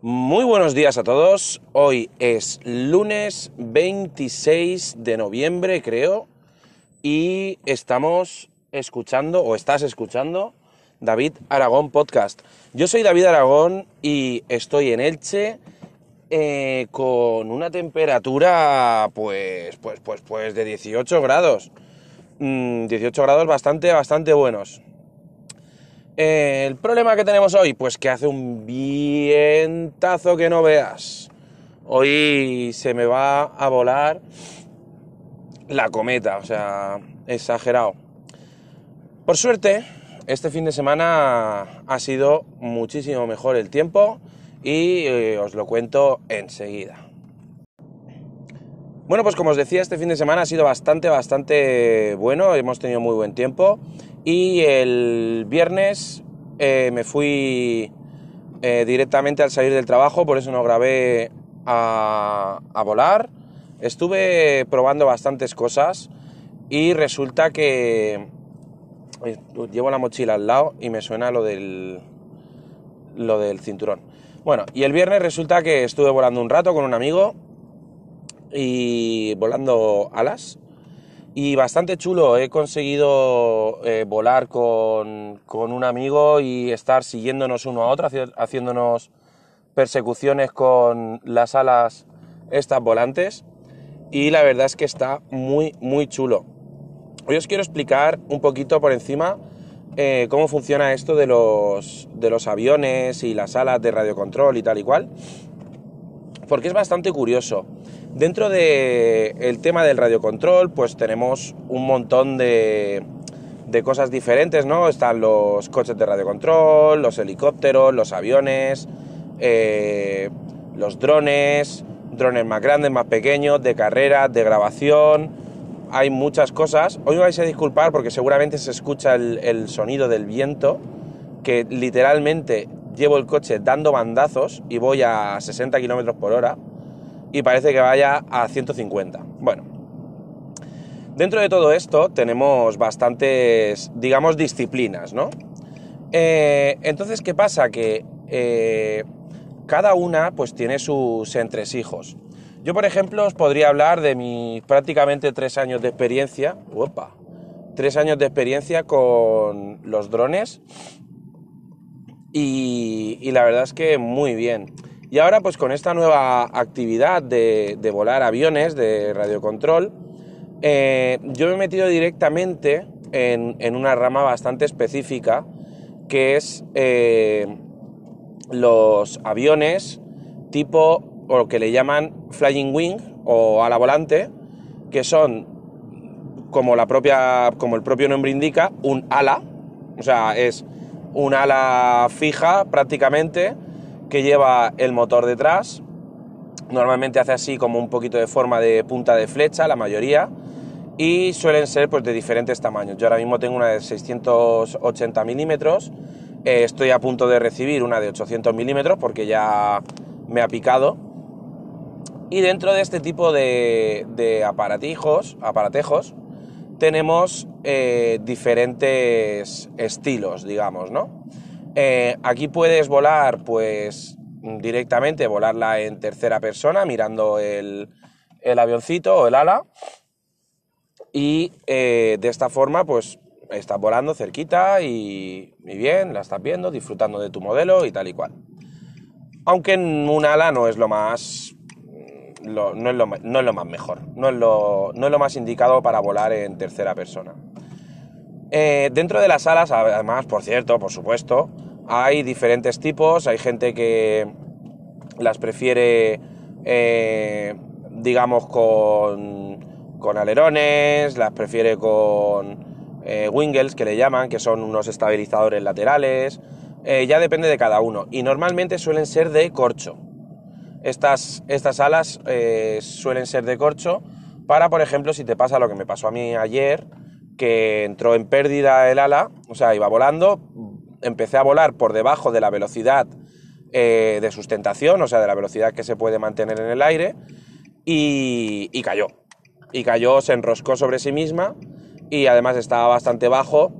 Muy buenos días a todos. Hoy es lunes 26 de noviembre, creo, y estamos escuchando, o estás escuchando, David Aragón Podcast. Yo soy David Aragón y estoy en Elche eh, con una temperatura, pues, pues, pues, pues de 18 grados. 18 mm, grados bastante, bastante buenos. El problema que tenemos hoy, pues que hace un vientazo que no veas. Hoy se me va a volar la cometa, o sea, exagerado. Por suerte, este fin de semana ha sido muchísimo mejor el tiempo y eh, os lo cuento enseguida. Bueno, pues como os decía, este fin de semana ha sido bastante, bastante bueno, hemos tenido muy buen tiempo y el viernes eh, me fui eh, directamente al salir del trabajo, por eso no grabé a, volar. Estuve probando bastantes cosas y resulta que eh, llevo la mochila al lado y me suena lo del lo del cinturón. Bueno, y el viernes resulta que estuve volando un rato con un amigo y volando alas y bastante chulo. He conseguido eh, volar con, un amigo y estar siguiéndonos uno a otro, haciéndonos persecuciones con las alas estas volantes. Y la verdad es que está muy, muy chulo. Hoy os quiero explicar un poquito por encima eh, cómo funciona esto de los, de los aviones y las alas de radiocontrol y tal y cual. Porque es bastante curioso. Dentro del tema del radiocontrol, pues tenemos un montón de, cosas diferentes, ¿no? Están los coches de radiocontrol, los helicópteros, los aviones, eh, los drones, drones más grandes, más pequeños, de carrera, de grabación. Hay muchas cosas. Hoy me vais a disculpar porque seguramente se escucha el, el sonido del viento, que literalmente llevo el coche dando bandazos y voy a 60 km por hora y parece que vaya a 150. Bueno, dentro de todo esto tenemos bastantes, digamos, disciplinas, ¿no? Eh, entonces, ¿qué pasa? Que eh, cada una pues tiene sus entresijos. Yo, por ejemplo, os podría hablar de mis prácticamente tres años de experiencia. Opa, tres años de experiencia con los drones. Y la verdad es que muy bien. Y ahora pues con esta nueva actividad de, volar aviones de radiocontrol, eh, yo me he metido directamente en, una rama bastante específica que es eh, los aviones tipo o lo que le llaman flying wing o ala volante, que son como la propia como el propio nombre indica, un ala, o sea, es un ala fija prácticamente que lleva el motor detrás. Normalmente hace así como un poquito de forma de punta de flecha, la mayoría. Y suelen ser pues, de diferentes tamaños. Yo ahora mismo tengo una de 680 milímetros. Eh, estoy a punto de recibir una de 800 milímetros porque ya me ha picado. Y dentro de este tipo de, aparatijos, tenemos eh, diferentes estilos, digamos, ¿no? Eh, aquí puedes volar, pues directamente, volarla en tercera persona, mirando el, avioncito o el ala. Y eh, de esta forma, pues estás volando cerquita y, bien, la estás viendo, disfrutando de tu modelo y tal y cual. Aunque en un ala no es lo más. no, es lo, más mejor, no es lo, no es lo más indicado para volar en tercera persona. Eh, dentro de las alas, además, por cierto, por supuesto, hay diferentes tipos. Hay gente que las prefiere, eh, digamos, con, con, alerones, las prefiere con eh, wingles, que le llaman, que son unos estabilizadores laterales. ya depende de cada uno. Y normalmente suelen ser de corcho. Estas, estas alas suelen ser de corcho para, por ejemplo, si te pasa lo que me pasó a mí ayer, que entró en pérdida el ala, o sea, iba volando, empecé a volar por debajo de la velocidad eh, de sustentación, o sea, de la velocidad que se puede mantener en el aire, y, cayó. Y cayó, se enroscó sobre sí misma, y además estaba bastante bajo,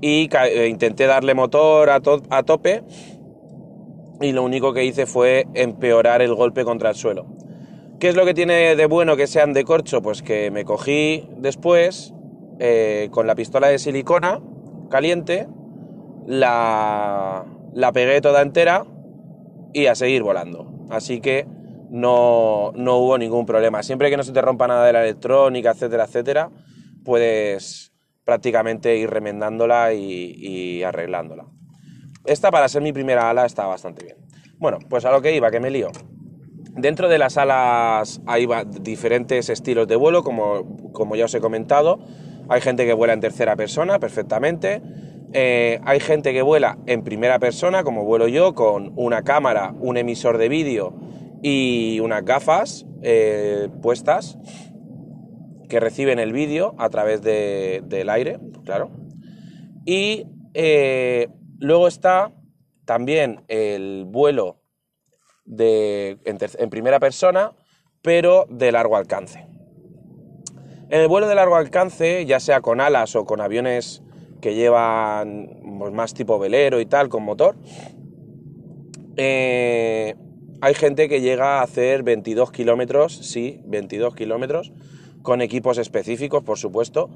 y eh, intenté darle motor a, a tope, y lo único que hice fue empeorar el golpe contra el suelo. ¿Qué es lo que tiene de bueno que sean de corcho? Pues que me cogí después eh, con la pistola de silicona caliente, la, la pegué toda entera y a seguir volando. Así que no, no hubo ningún problema. Siempre que no se te rompa nada de la electrónica, etcétera, etcétera, puedes prácticamente ir remendándola y, arreglándola. Esta para ser mi primera ala está bastante bien. Bueno, pues a lo que iba, que me lío. Dentro de las alas hay diferentes estilos de vuelo, como, como ya os he comentado. Hay gente que vuela en tercera persona perfectamente. Eh, hay gente que vuela en primera persona, como vuelo yo, con una cámara, un emisor de vídeo y unas gafas eh, puestas que reciben el vídeo a través del aire, claro. Y eh, luego está también el vuelo de, en, primera persona, pero de largo alcance. En el vuelo de largo alcance, ya sea con alas o con aviones que llevan pues, más tipo velero y tal, con motor, eh, hay gente que llega a hacer 22 kilómetros, sí, 22 kilómetros, con equipos específicos, por supuesto,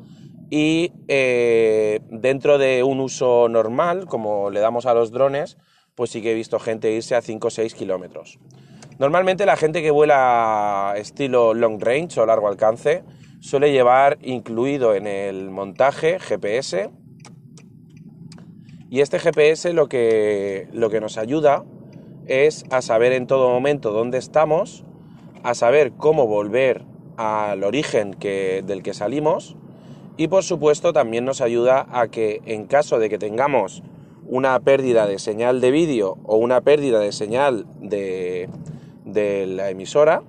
y eh, dentro de un uso normal, como le damos a los drones, pues sí que he visto gente irse a 5 o 6 kilómetros. Normalmente la gente que vuela estilo long range o largo alcance suele llevar incluido en el montaje GPS y este GPS lo que, lo que nos ayuda es a saber en todo momento dónde estamos, a saber cómo volver al origen que, del que salimos y por supuesto también nos ayuda a que en caso de que tengamos una pérdida de señal de vídeo o una pérdida de señal de, de la emisora,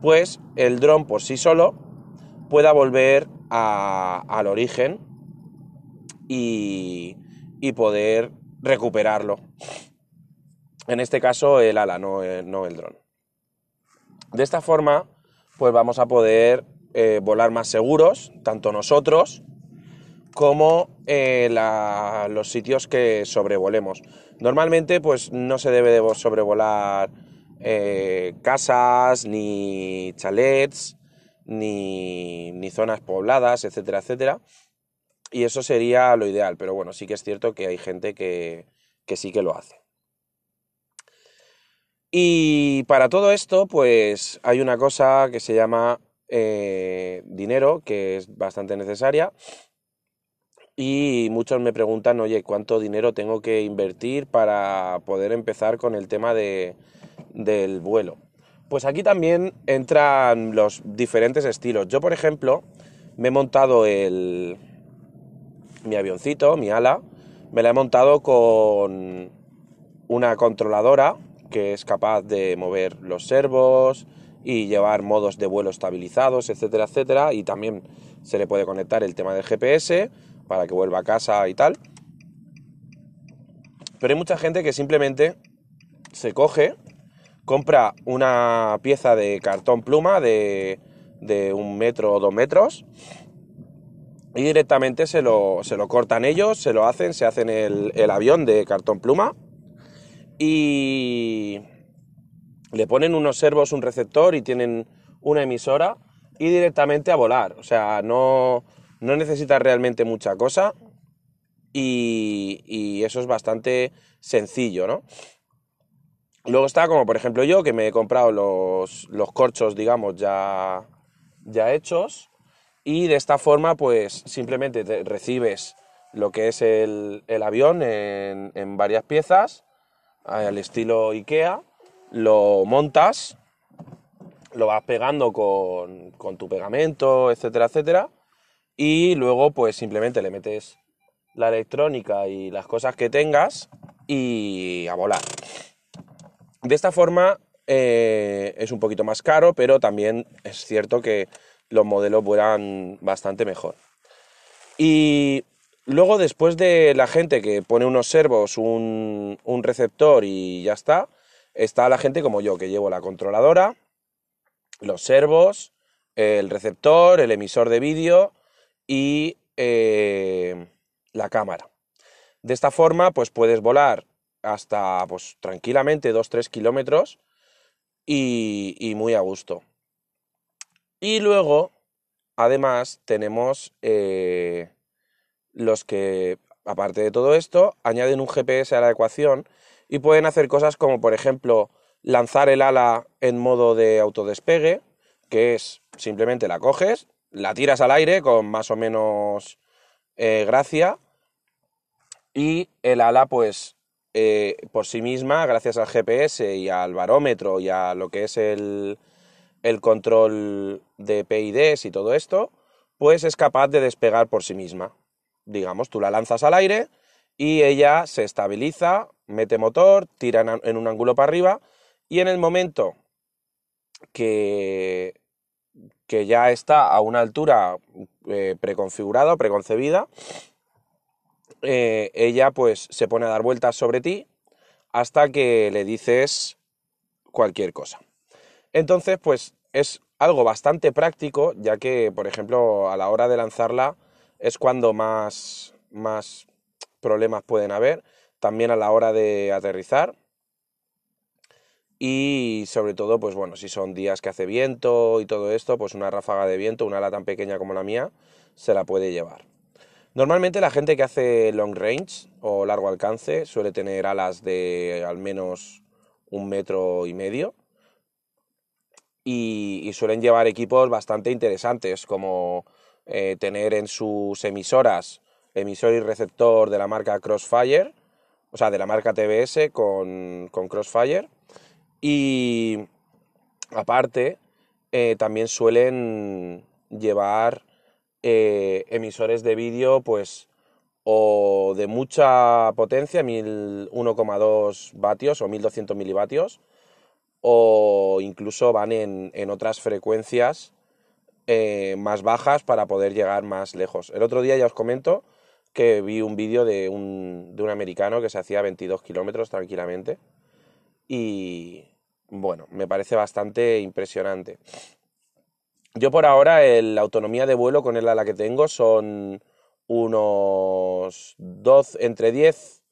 pues el dron por sí solo pueda volver al origen y, poder recuperarlo. En este caso el ala, no, el, no el dron. De esta forma, pues vamos a poder eh, volar más seguros, tanto nosotros como eh, los sitios que sobrevolemos. Normalmente, pues no se debe de sobrevolar eh, casas, ni chalets, ni, ni zonas pobladas, etcétera, etcétera. Y eso sería lo ideal, pero bueno, sí que es cierto que hay gente que, que sí que lo hace. Y para todo esto, pues hay una cosa que se llama eh, dinero, que es bastante necesaria. Y muchos me preguntan, oye, ¿cuánto dinero tengo que invertir para poder empezar con el tema de, del vuelo? Pues aquí también entran los diferentes estilos. Yo, por ejemplo, me he montado el, mi avioncito, mi ala, me la he montado con una controladora que es capaz de mover los servos y llevar modos de vuelo estabilizados, etcétera, etcétera. Y también se le puede conectar el tema del GPS para que vuelva a casa y tal. Pero hay mucha gente que simplemente se coge, compra una pieza de cartón pluma de, de un metro o dos metros y directamente se lo, se lo cortan ellos, se lo hacen, se hacen el, el avión de cartón pluma y le ponen unos servos, un receptor y tienen una emisora y directamente a volar. O sea, no, no necesita realmente mucha cosa y, y, eso es bastante sencillo, ¿no? Luego está como por ejemplo yo que me he comprado los, los corchos, digamos, ya, ya hechos. Y de esta forma pues simplemente recibes lo que es el, el avión en, en varias piezas al estilo IKEA, lo montas, lo vas pegando con, tu pegamento, etcétera, etcétera, y luego pues simplemente le metes la electrónica y las cosas que tengas y a volar. De esta forma eh, es un poquito más caro, pero también es cierto que los modelos vuelan bastante mejor. Y Luego, después de la gente que pone unos servos, un, receptor y ya está, está la gente como yo, que llevo la controladora, los servos, el receptor, el emisor de vídeo y eh, la cámara. De esta forma, pues puedes volar hasta pues tranquilamente 2-3 kilómetros y, muy a gusto. Y luego, además, tenemos eh, los que, aparte de todo esto, añaden un GPS a la ecuación y pueden hacer cosas como, por ejemplo, lanzar el ala en modo de autodespegue, que es simplemente la coges, la tiras al aire con más o menos eh, gracia y el ala pues eh, por sí misma, gracias al GPS y al barómetro y a lo que es el, el control de PIDs y todo esto, pues es capaz de despegar por sí misma. Digamos, tú la lanzas al aire y ella se estabiliza, mete motor, tira en un ángulo para arriba y en el momento que, que ya está a una altura eh, preconfigurada o preconcebida, eh, ella pues se pone a dar vueltas sobre ti hasta que le dices cualquier cosa. Entonces, pues es algo bastante práctico, ya que, por ejemplo, a la hora de lanzarla es cuando más, más problemas pueden haber, también a la hora de aterrizar. Y sobre todo, pues bueno, si son días que hace viento y todo esto, pues una ráfaga de viento, una ala tan pequeña como la mía, se la puede llevar. Normalmente la gente que hace long range o largo alcance suele tener alas de al menos un metro y medio. Y, suelen llevar equipos bastante interesantes como eh, tener en sus emisoras emisor y receptor de la marca Crossfire, o sea, de la marca TBS con, Crossfire. Y aparte eh, también suelen llevar eh, emisores de vídeo, pues, o de mucha potencia, 1,2 vatios o 1200 milivatios, o incluso van en, otras frecuencias eh, más bajas para poder llegar más lejos. El otro día ya os comento que vi un vídeo de un, de un americano que se hacía 22 kilómetros tranquilamente y bueno, me parece bastante impresionante. Yo por ahora la autonomía de vuelo con el ala que tengo son unos 12, entre 10,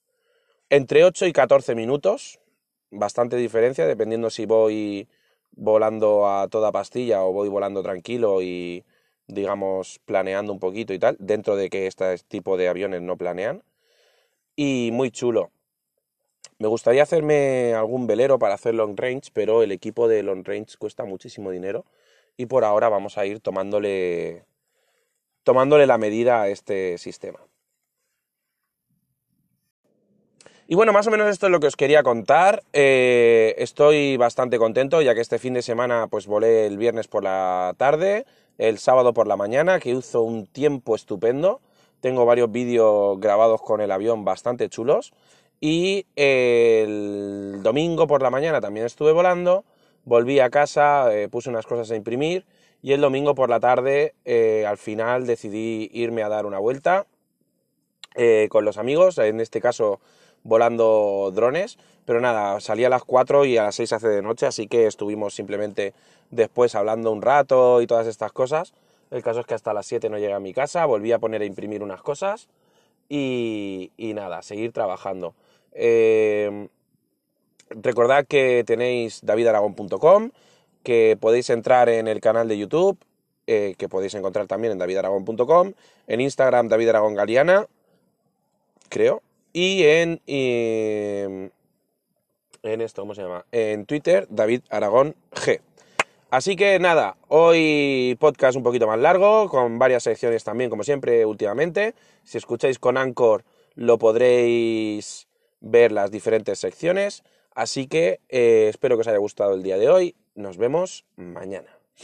entre 8 y 14 minutos. Bastante diferencia dependiendo si voy volando a toda pastilla o voy volando tranquilo y digamos planeando un poquito y tal, dentro de que este tipo de aviones no planean. Y muy chulo. Me gustaría hacerme algún velero para hacer long range, pero el equipo de long range cuesta muchísimo dinero y por ahora vamos a ir tomándole, la medida a este sistema. Y bueno, más o menos esto es lo que os quería contar. Eh, estoy bastante contento ya que este fin de semana pues volé el viernes por la tarde, el sábado por la mañana, que hizo un tiempo estupendo. Tengo varios vídeos grabados con el avión bastante chulos. Y el domingo por la mañana también estuve volando volví a casa, eh, puse unas cosas a imprimir y el domingo por la tarde eh, al final decidí irme a dar una vuelta eh, con los amigos, en este caso volando drones, pero nada, salí a las 4 y a las 6 hace de noche, así que estuvimos simplemente después hablando un rato y todas estas cosas. El caso es que hasta las 7 no llegué a mi casa, volví a poner a imprimir unas cosas y, y nada, seguir trabajando. Recordad que tenéis davidaragon.com, que podéis entrar en el canal de YouTube, eh, que podéis encontrar también en davidaragon.com, en Instagram David Aragón Galiana, creo, y en, en esto, ¿cómo se llama? En Twitter, David Aragón G. Así que nada, hoy podcast un poquito más largo, con varias secciones también, como siempre, últimamente. Si escucháis con Anchor, lo podréis ver las diferentes secciones. Así que eh, espero que os haya gustado el día de hoy. Nos vemos mañana.